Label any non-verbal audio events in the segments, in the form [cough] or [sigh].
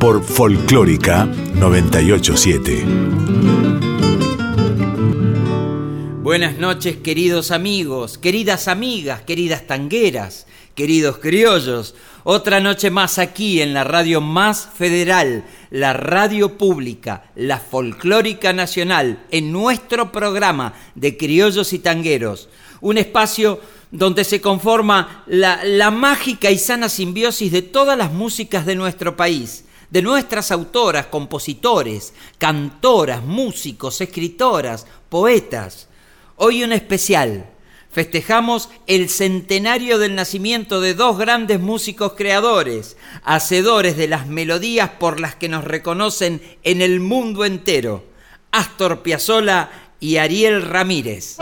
Por Folclórica 987. Buenas noches, queridos amigos, queridas amigas, queridas tangueras, queridos criollos. Otra noche más aquí en la radio más federal, la radio pública, la folclórica nacional, en nuestro programa de criollos y tangueros. Un espacio donde se conforma la, la mágica y sana simbiosis de todas las músicas de nuestro país de nuestras autoras, compositores, cantoras, músicos, escritoras, poetas. Hoy un especial, festejamos el centenario del nacimiento de dos grandes músicos creadores, hacedores de las melodías por las que nos reconocen en el mundo entero, Astor Piazzolla y Ariel Ramírez.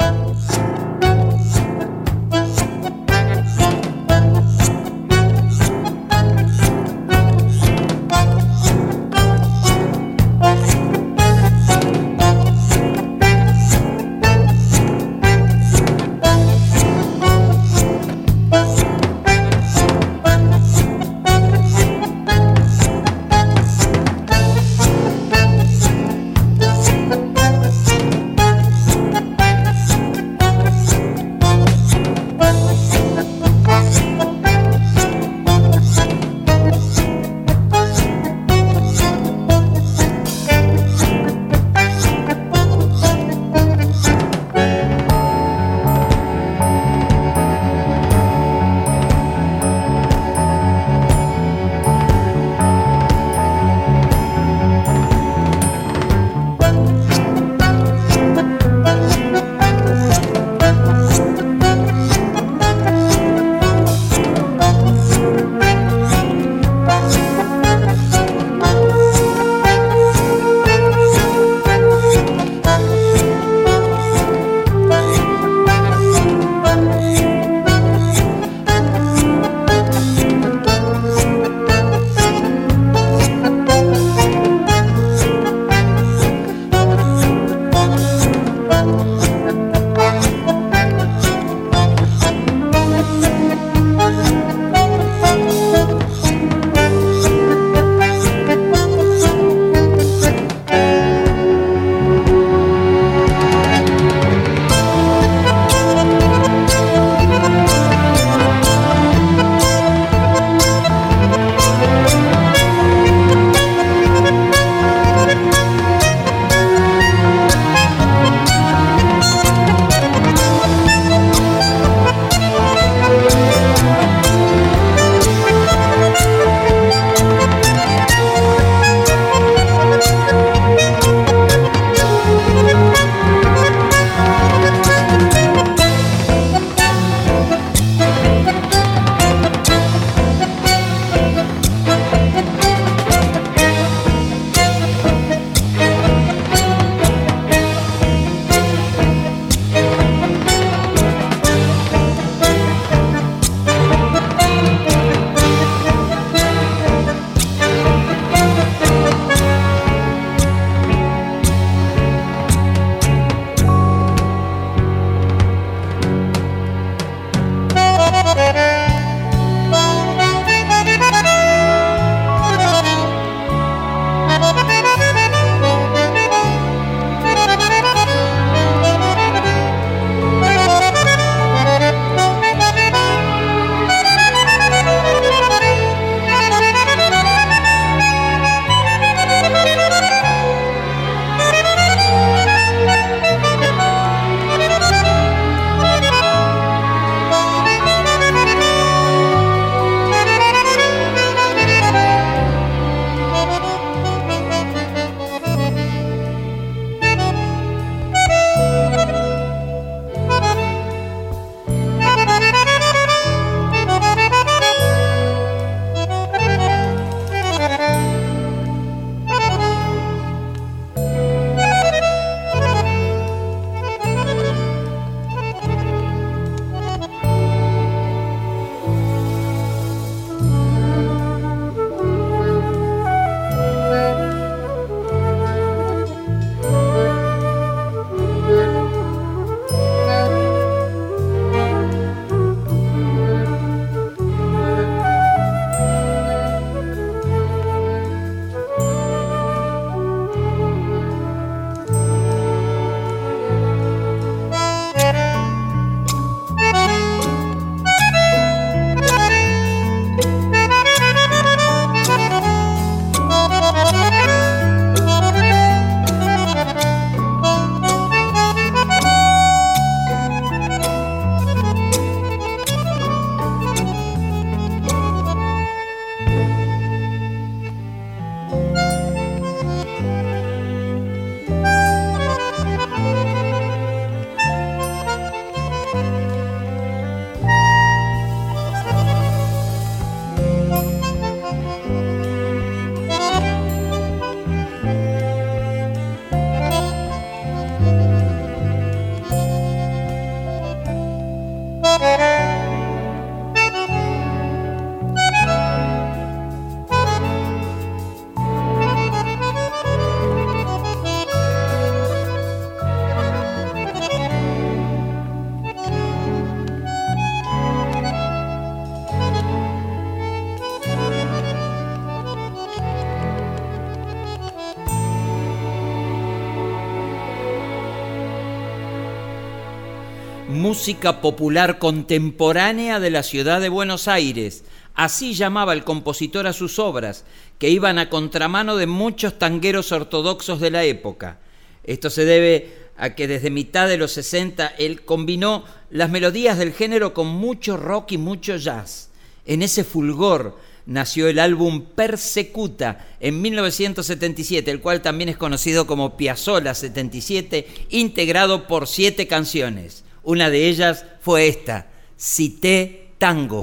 Música popular contemporánea de la ciudad de Buenos Aires. Así llamaba el compositor a sus obras, que iban a contramano de muchos tangueros ortodoxos de la época. Esto se debe a que desde mitad de los 60 él combinó las melodías del género con mucho rock y mucho jazz. En ese fulgor nació el álbum Persecuta en 1977, el cual también es conocido como Piazzolla 77, integrado por siete canciones. Una de ellas fue esta, Cité Tango.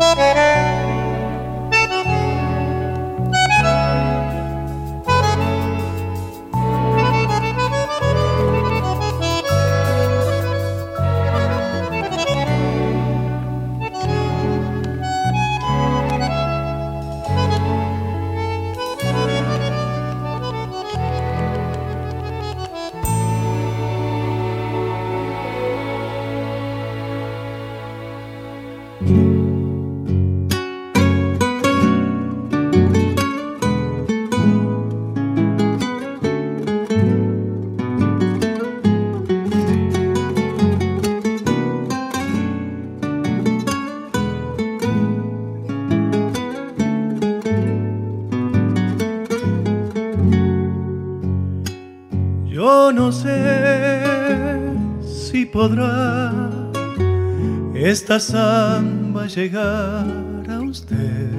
Esta samba llegar a usted.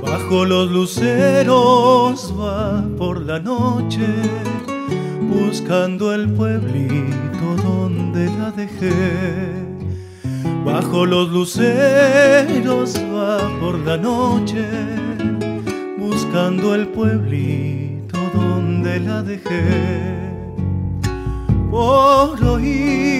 Bajo los luceros va por la noche, buscando el pueblito donde la dejé. Bajo los luceros va por la noche, buscando el pueblito donde la dejé. Por oír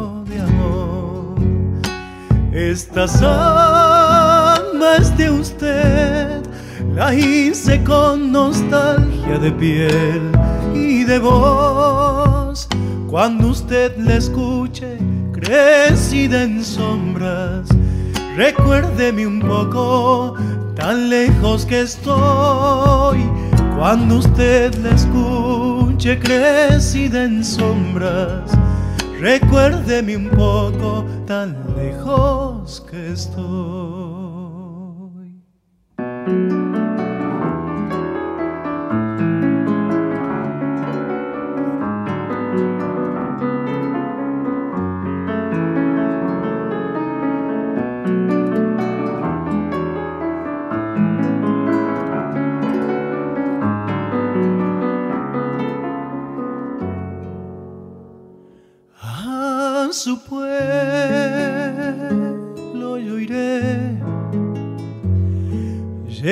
esta samba es de usted, la hice con nostalgia de piel y de voz. Cuando usted la escuche, crecida en sombras, recuérdeme un poco, tan lejos que estoy. Cuando usted la escuche, crecida en sombras, recuérdeme un poco, tan lejos que estoy.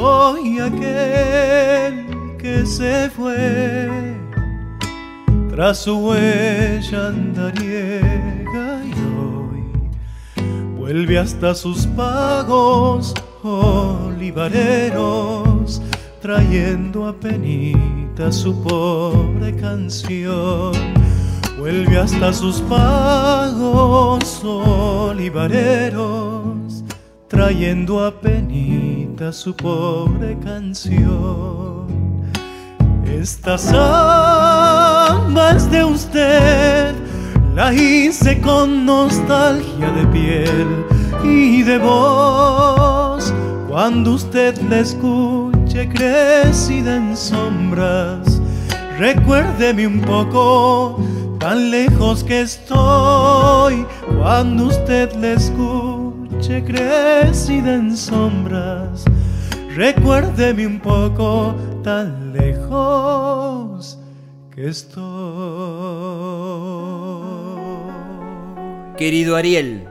soy aquel que se fue. Tras su huella andariega y hoy vuelve hasta sus pagos olivareros trayendo a penita su pobre canción. Vuelve hasta sus pagos olivareros trayendo a penita su pobre canción. Esta samba es de usted, la hice con nostalgia de piel y de voz. Cuando usted la escuche crecida en sombras, recuérdeme un poco, tan lejos que estoy. Cuando usted la escuche escuche crecida en sombras, recuérdeme un poco tan lejos que estoy. Querido Ariel,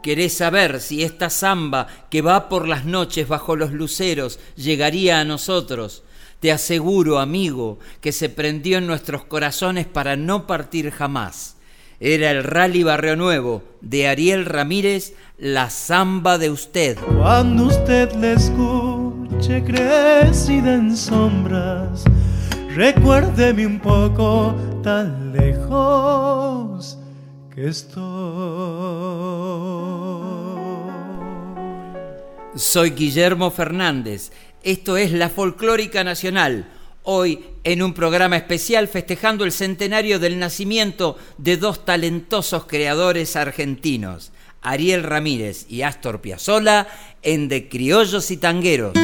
¿querés saber si esta samba que va por las noches bajo los luceros llegaría a nosotros? Te aseguro, amigo, que se prendió en nuestros corazones para no partir jamás. Era el Rally Barrio Nuevo de Ariel Ramírez, la samba de usted. Cuando usted le escuche crecida en sombras, recuérdeme un poco tan lejos que estoy. Soy Guillermo Fernández esto es la Folclórica Nacional, hoy en un programa especial festejando el centenario del nacimiento de dos talentosos creadores argentinos, Ariel Ramírez y Astor Piazzolla, en De Criollos y Tangueros.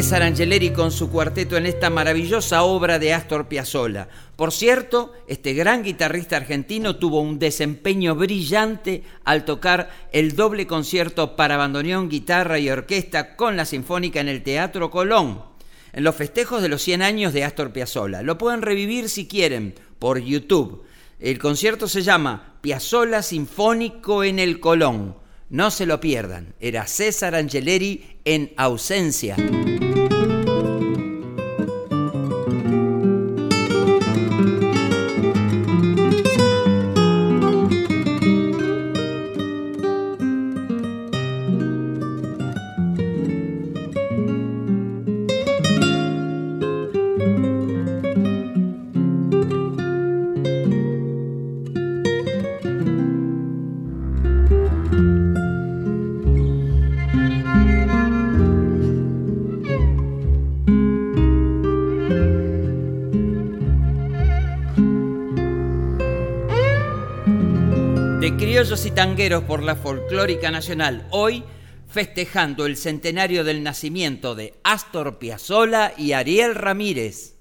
César Angeleri con su cuarteto en esta maravillosa obra de Astor Piazzolla. Por cierto, este gran guitarrista argentino tuvo un desempeño brillante al tocar el doble concierto para bandoneón, guitarra y orquesta con la Sinfónica en el Teatro Colón. en los festejos de los 100 años de Astor Piazzolla. Lo pueden revivir si quieren por YouTube. El concierto se llama Piazzolla Sinfónico en el Colón. No se lo pierdan. Era César Angeleri en ausencia. Tangueros por la folclórica nacional, hoy festejando el centenario del nacimiento de Astor Piazzolla y Ariel Ramírez.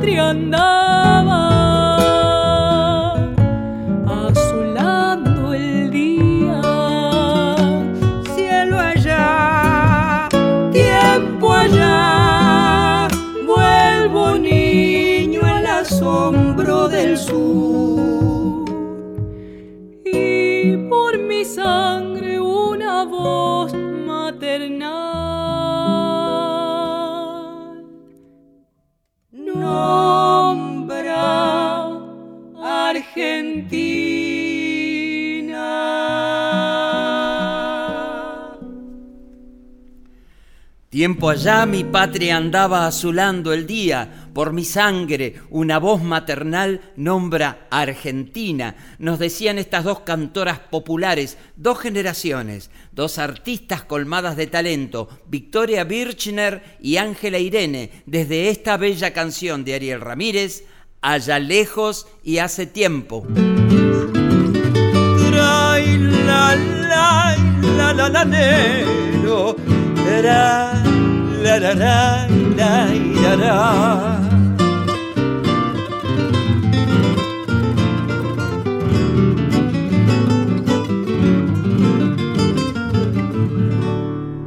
Día, Tiempo allá mi patria andaba azulando el día, por mi sangre una voz maternal nombra Argentina. Nos decían estas dos cantoras populares, dos generaciones, dos artistas colmadas de talento, Victoria Birchner y Ángela Irene, desde esta bella canción de Ariel Ramírez, Allá lejos y hace tiempo.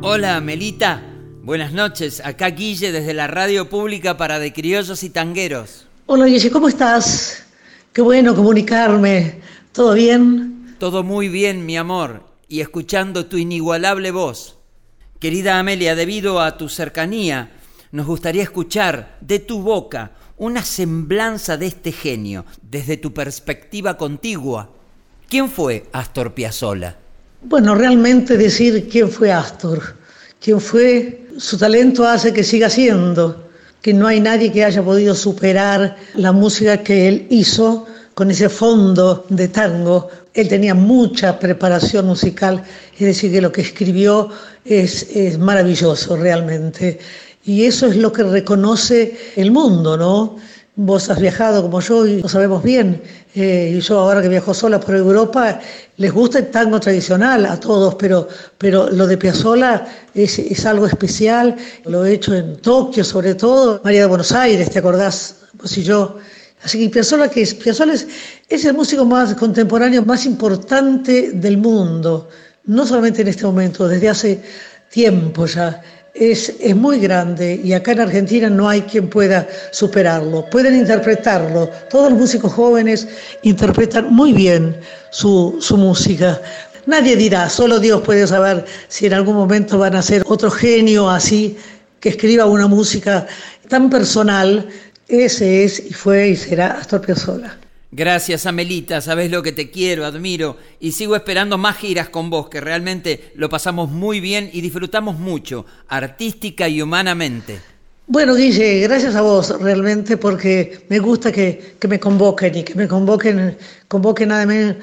Hola, Melita. Buenas noches. Acá Guille desde la radio pública para De Criollos y Tangueros. Hola Guille, ¿cómo estás? Qué bueno comunicarme. ¿Todo bien? Todo muy bien, mi amor, y escuchando tu inigualable voz. Querida Amelia, debido a tu cercanía, nos gustaría escuchar de tu boca una semblanza de este genio, desde tu perspectiva contigua. ¿Quién fue Astor Piazzolla? Bueno, realmente decir quién fue Astor, quién fue, su talento hace que siga siendo, que no hay nadie que haya podido superar la música que él hizo con ese fondo de tango. Él tenía mucha preparación musical, es decir, que lo que escribió es, es maravilloso realmente. Y eso es lo que reconoce el mundo, ¿no? Vos has viajado como yo y lo sabemos bien. Eh, y yo ahora que viajo sola por Europa, les gusta el tango tradicional a todos, pero, pero lo de Piazzolla es, es algo especial. Lo he hecho en Tokio sobre todo, María de Buenos Aires, ¿te acordás? Vos y yo. Así que Piazzolla, que es, Piazzolla es, es el músico más contemporáneo, más importante del mundo. No solamente en este momento, desde hace tiempo ya es, es, muy grande y acá en Argentina no hay quien pueda superarlo. Pueden interpretarlo. Todos los músicos jóvenes interpretan muy bien su, su música. Nadie dirá, solo Dios puede saber si en algún momento van a ser otro genio así que escriba una música tan personal. Ese es y fue y será Astor Piazzolla. Gracias, Amelita, sabes lo que te quiero, admiro y sigo esperando más giras con vos, que realmente lo pasamos muy bien y disfrutamos mucho, artística y humanamente. Bueno, Guille, gracias a vos realmente porque me gusta que, que me convoquen y que me convoquen, convoquen nada, menos,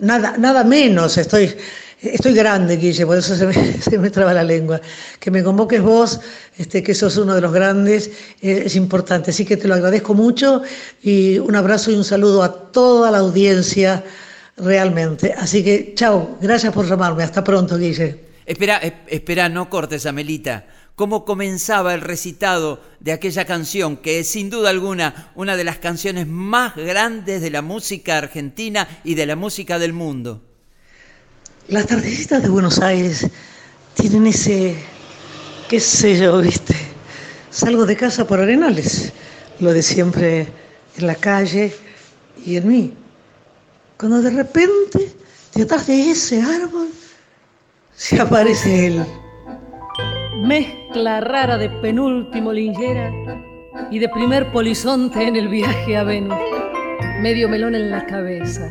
nada, nada menos. Estoy, estoy grande, Guille, por eso se me, [laughs] se me traba la lengua. Que me convoques vos, este, que sos uno de los grandes, eh, es importante. Así que te lo agradezco mucho y un abrazo y un saludo a toda la audiencia realmente. Así que, chao, gracias por llamarme. Hasta pronto, Guille. Espera, espera, no cortes, Amelita. ¿Cómo comenzaba el recitado de aquella canción, que es sin duda alguna una de las canciones más grandes de la música argentina y de la música del mundo? Las tardecitas de Buenos Aires tienen ese, qué sé yo, viste. Salgo de casa por Arenales, lo de siempre en la calle y en mí. Cuando de repente, detrás de ese árbol, se aparece él. Mezcla rara de penúltimo lingera y de primer polizonte en el viaje a Venus. Medio melón en la cabeza,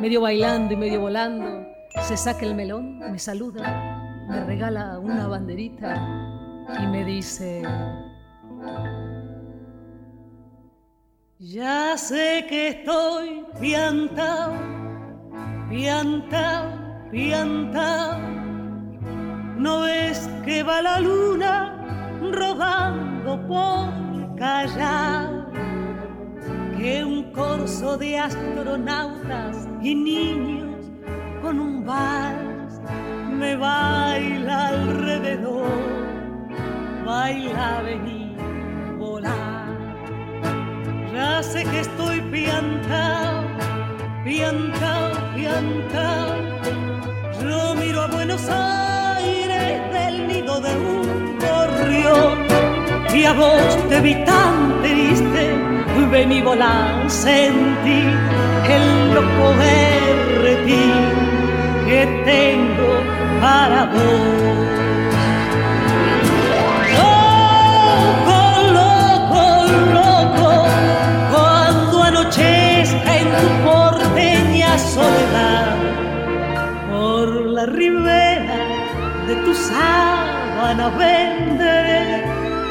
medio bailando y medio volando, se saca el melón, me saluda, me regala una banderita y me dice, ya sé que estoy piantao, piantao, piantao, no ves que va la luna rodando por Callao, que un corso de astronautas y niños con un vals me baila alrededor, baila, vení, volar. Ya sé que estoy piantao, piantao, piantao. Yo miro a Buenos Aires del nido de un gorrión y a vos te triste, vení volar, sentí el loco berretín que tengo para vos. Loco, loco, loco, cuando anochezca en tu porteña soledad, por la ribera de tu sábana venderé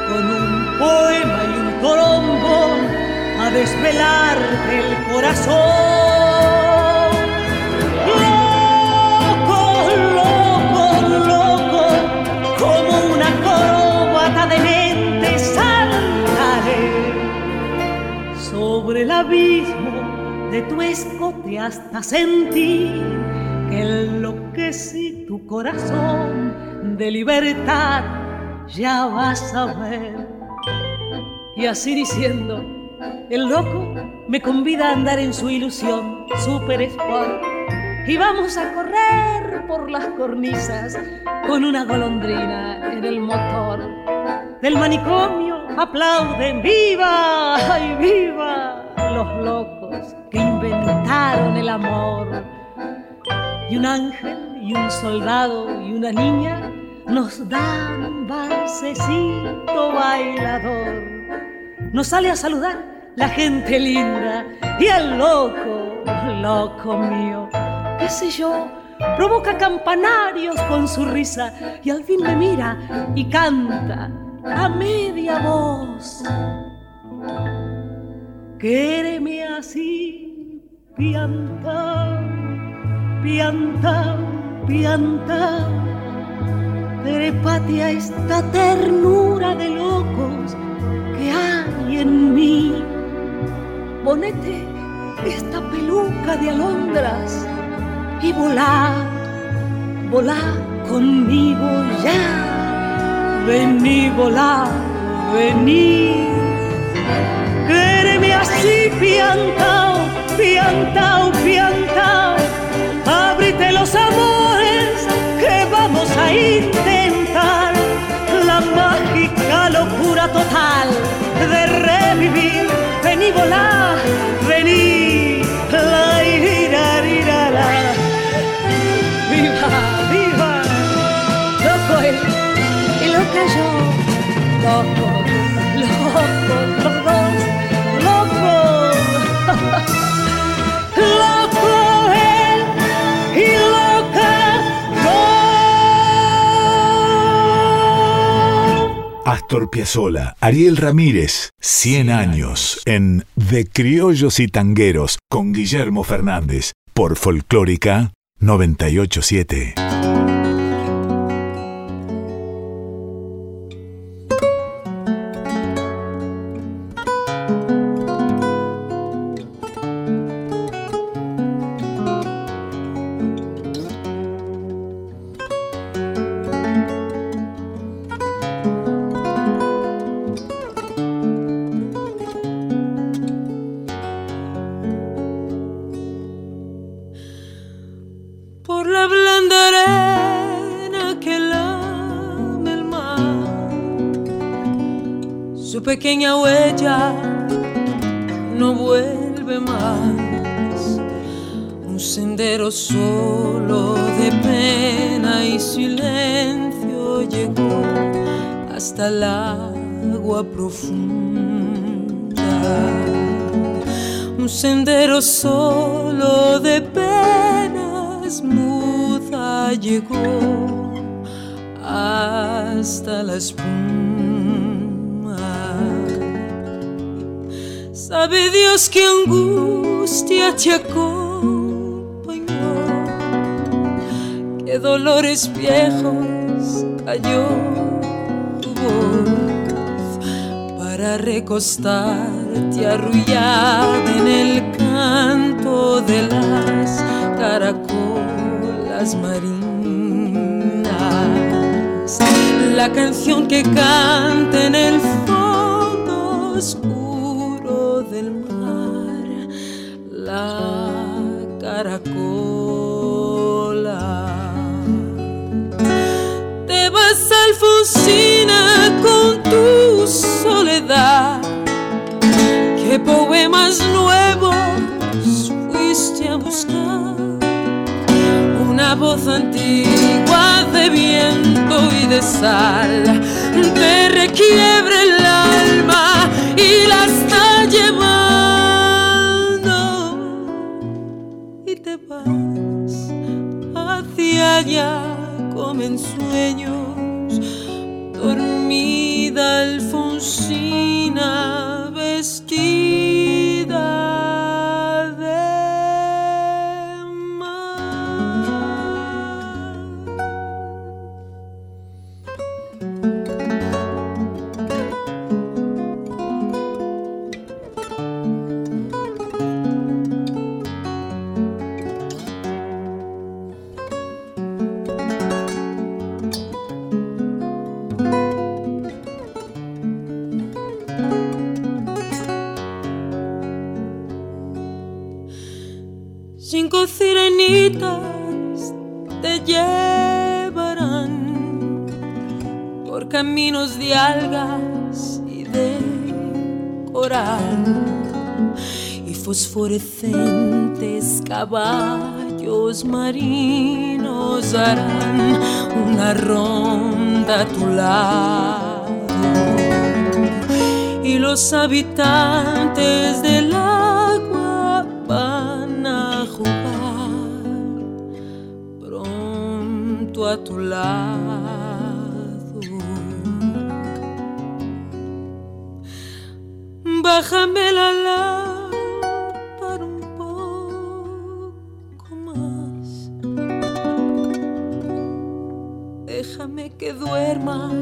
con un poema y un a desvelarte el corazón. el abismo de tu escote hasta sentir que enloquecí tu corazón de libertad, ya vas a ver. Y así diciendo, el loco me convida a andar en su ilusión, super sport. Y vamos a correr por las cornisas con una golondrina en el motor. Del manicomio aplauden, ¡viva! ¡Ay, viva! los locos que inventaron el amor. Y un ángel y un soldado y una niña nos dan un balsecito bailador. Nos sale a saludar la gente linda y el loco, loco mío, qué sé yo, provoca campanarios con su risa y al fin me mira y canta a media voz. Quéreme así, pianta, pianta, pianta. Trepate a esta ternura de locos que hay en mí. Ponete esta peluca de alondras y volá, volá conmigo ya. Vení, volá, vení así piantao, piantao, piantao. Ábrite los amores que vamos a intentar. La mágica locura total de revivir. Vení volar, vení, la ira, ira, la. Viva, viva, loco él y loca yo, loco, Astor Piazzolla, Ariel Ramírez, 100 años en De Criollos y Tangueros con Guillermo Fernández por Folclórica 987. Te acompañó, que dolores viejos cayó tu voz para recostarte arrullada en el canto de las caracolas marinas. la canción que canta Con tu soledad, qué poemas nuevos fuiste a buscar, una voz antigua de viento y de sal, te requiebre el alma y la está llevando. Y te vas hacia allá como en sueños, dormida Alfonsina algas y de coral y fosforescentes caballos marinos harán una ronda a tu lado y los habitantes del agua van a jugar pronto a tu lado. Bájame la lámpara un poco más. Déjame que duerma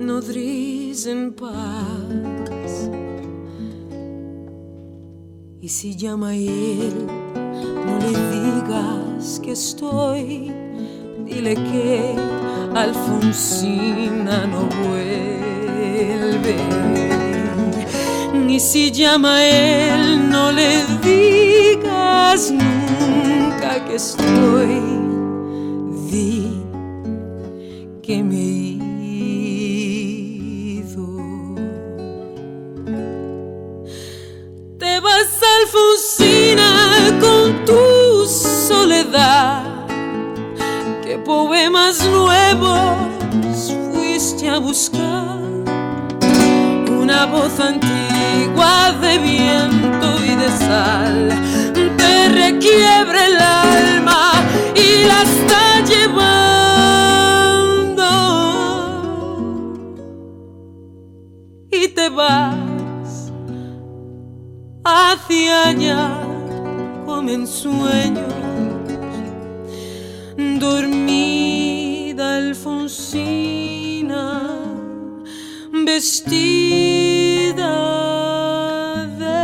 nodriz en paz. Y si llama él, no le digas que estoy. Dile que Alfonsina no vuelve. Y si llama él, no le digas nunca que estoy. Di que me he ido. Te vas Alfonsina con tu soledad. ¿Qué poemas nuevos fuiste a buscar? Una voz antigua de viento y de sal. Te requiebre el alma y la está llevando. Y te vas hacia allá como en sueños dormida Alfonsina vestida de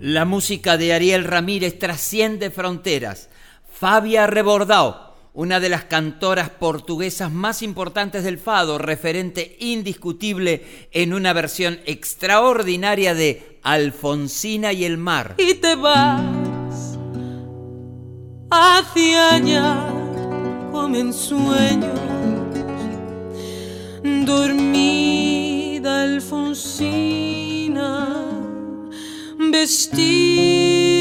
La música de Ariel Ramírez trasciende fronteras. Fabia Rebordao, una de las cantoras portuguesas más importantes del fado, referente indiscutible en una versión extraordinaria de Alfonsina y el mar. y te vas hacia allá como en dormida Alfonsina vestida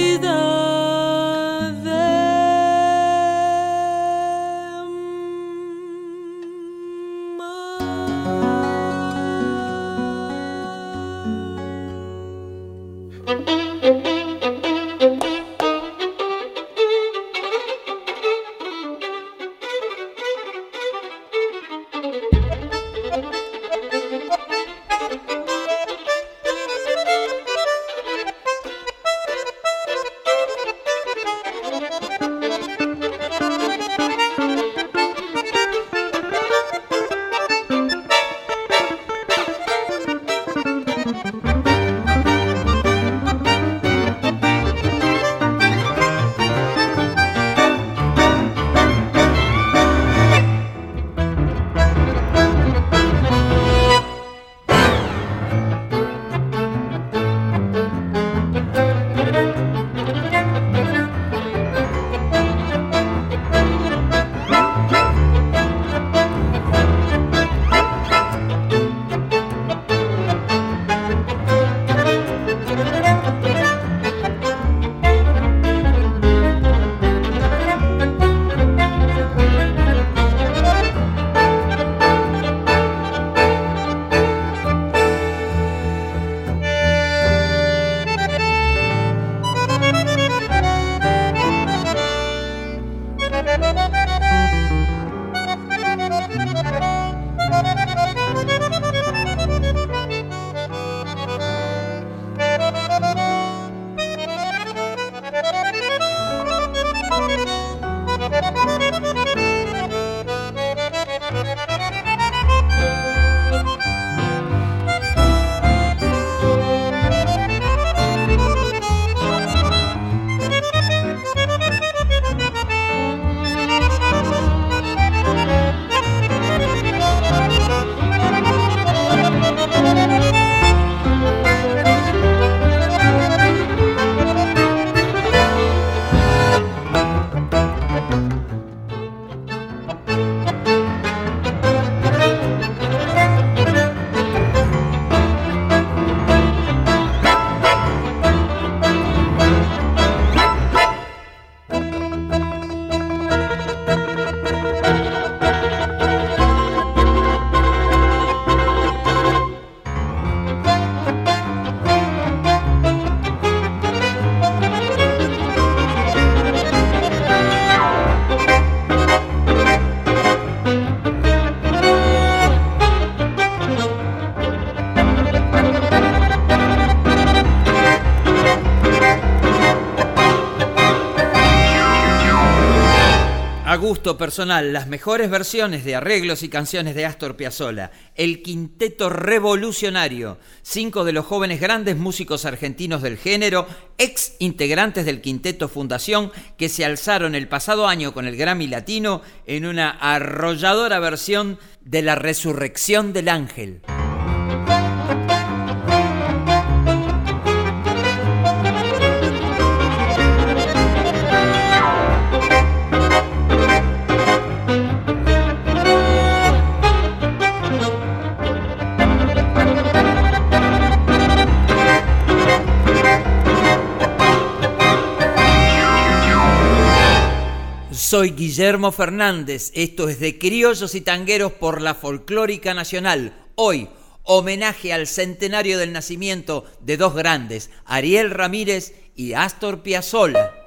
personal, las mejores versiones de arreglos y canciones de Astor Piazzolla, el Quinteto Revolucionario, cinco de los jóvenes grandes músicos argentinos del género, ex integrantes del Quinteto Fundación, que se alzaron el pasado año con el Grammy Latino en una arrolladora versión de La Resurrección del Ángel. Soy Guillermo Fernández, esto es de Criollos y Tangueros por la Folclórica Nacional. Hoy, homenaje al centenario del nacimiento de dos grandes, Ariel Ramírez y Astor Piazzolla.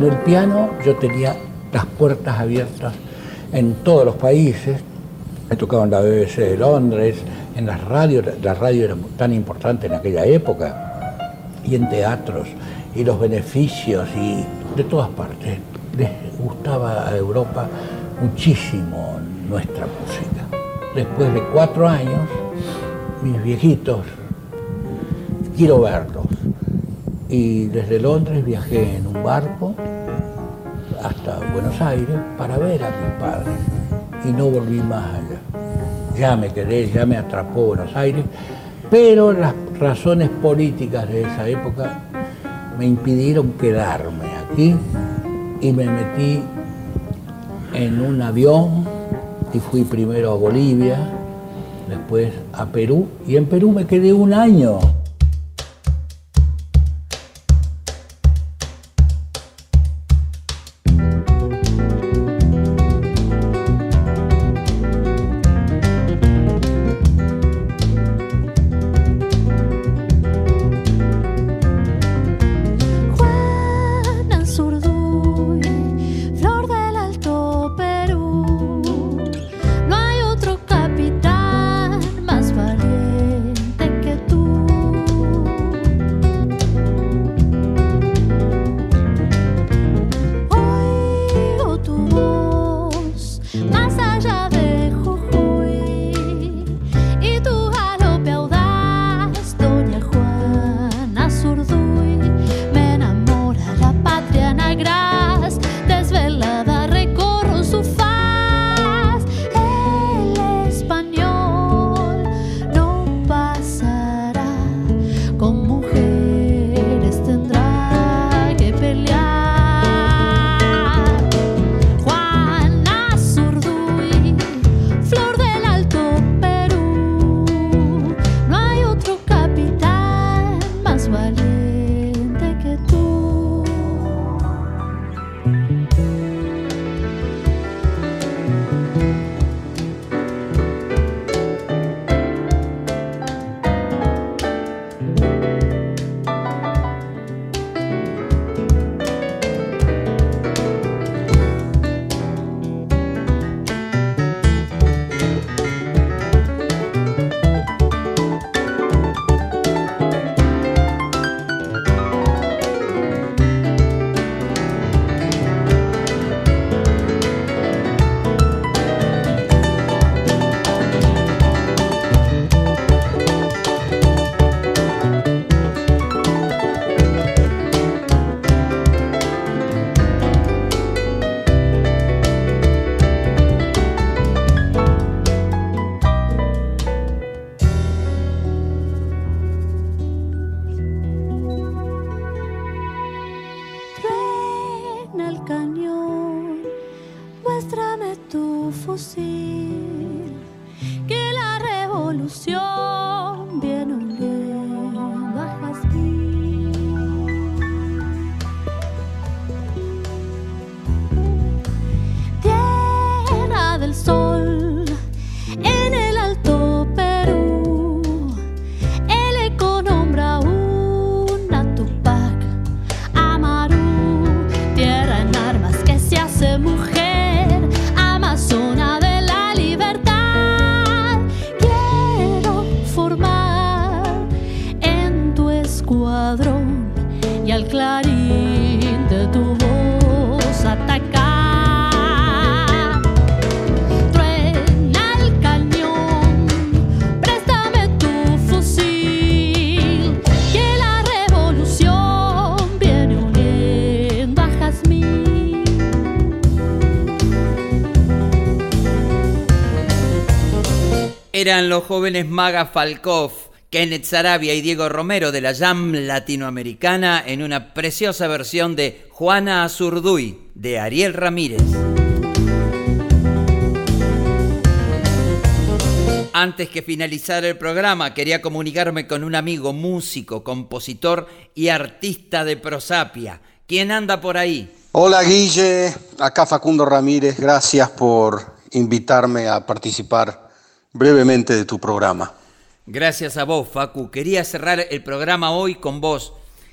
Con el piano yo tenía las puertas abiertas en todos los países. He tocado en la BBC de Londres, en las radios, la radio era tan importante en aquella época, y en teatros, y los beneficios, y de todas partes. Les gustaba a Europa muchísimo nuestra música. Después de cuatro años, mis viejitos, quiero verlos y desde Londres viajé en un barco Buenos Aires para ver a mis padres y no volví más allá. Ya me quedé, ya me atrapó Buenos Aires, pero las razones políticas de esa época me impidieron quedarme aquí y me metí en un avión y fui primero a Bolivia, después a Perú y en Perú me quedé un año. fosse los jóvenes Maga Falkov, Kenneth Sarabia y Diego Romero de la Jam Latinoamericana en una preciosa versión de Juana Azurduy de Ariel Ramírez. Antes que finalizar el programa, quería comunicarme con un amigo músico, compositor y artista de prosapia. ¿Quién anda por ahí? Hola Guille, acá Facundo Ramírez, gracias por invitarme a participar brevemente de tu programa. Gracias a vos, Facu. Quería cerrar el programa hoy con vos,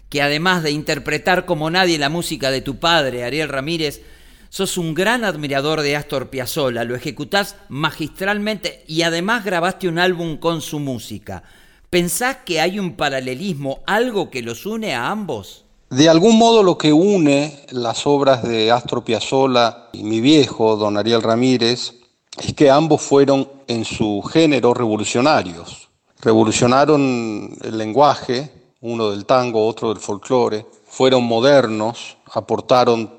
que además de interpretar como nadie la música de tu padre, Ariel Ramírez, sos un gran admirador de Astor Piazzolla, lo ejecutás magistralmente y además grabaste un álbum con su música. ¿Pensás que hay un paralelismo, algo que los une a ambos? De algún modo lo que une las obras de Astor Piazzolla y mi viejo, don Ariel Ramírez, es que ambos fueron en su género revolucionarios. Revolucionaron el lenguaje, uno del tango, otro del folclore, fueron modernos, aportaron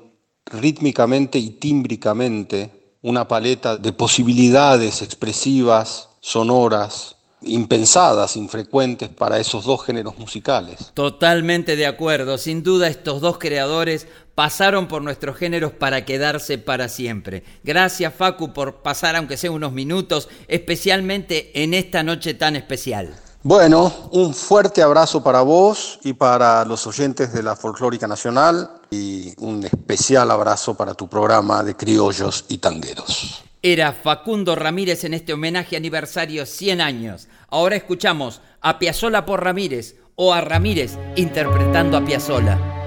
rítmicamente y tímbricamente una paleta de posibilidades expresivas, sonoras, impensadas, infrecuentes para esos dos géneros musicales. Totalmente de acuerdo. Sin duda estos dos creadores pasaron por nuestros géneros para quedarse para siempre. Gracias Facu por pasar aunque sea unos minutos, especialmente en esta noche tan especial. Bueno, un fuerte abrazo para vos y para los oyentes de la Folclórica Nacional y un especial abrazo para tu programa de criollos y tangueros. Era Facundo Ramírez en este homenaje aniversario 100 años. Ahora escuchamos a Piazzola por Ramírez o a Ramírez interpretando a Piazzola.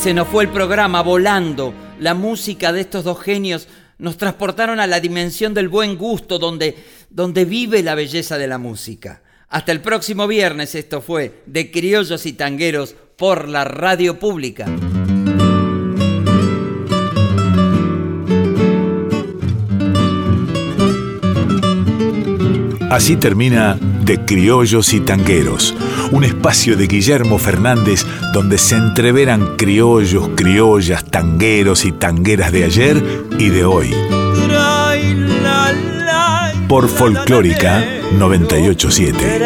Se nos fue el programa volando. La música de estos dos genios nos transportaron a la dimensión del buen gusto donde, donde vive la belleza de la música. Hasta el próximo viernes esto fue de Criollos y Tangueros por la radio pública. Así termina De Criollos y Tangueros, un espacio de Guillermo Fernández donde se entreveran criollos, criollas, tangueros y tangueras de ayer y de hoy. Por Folclórica 987.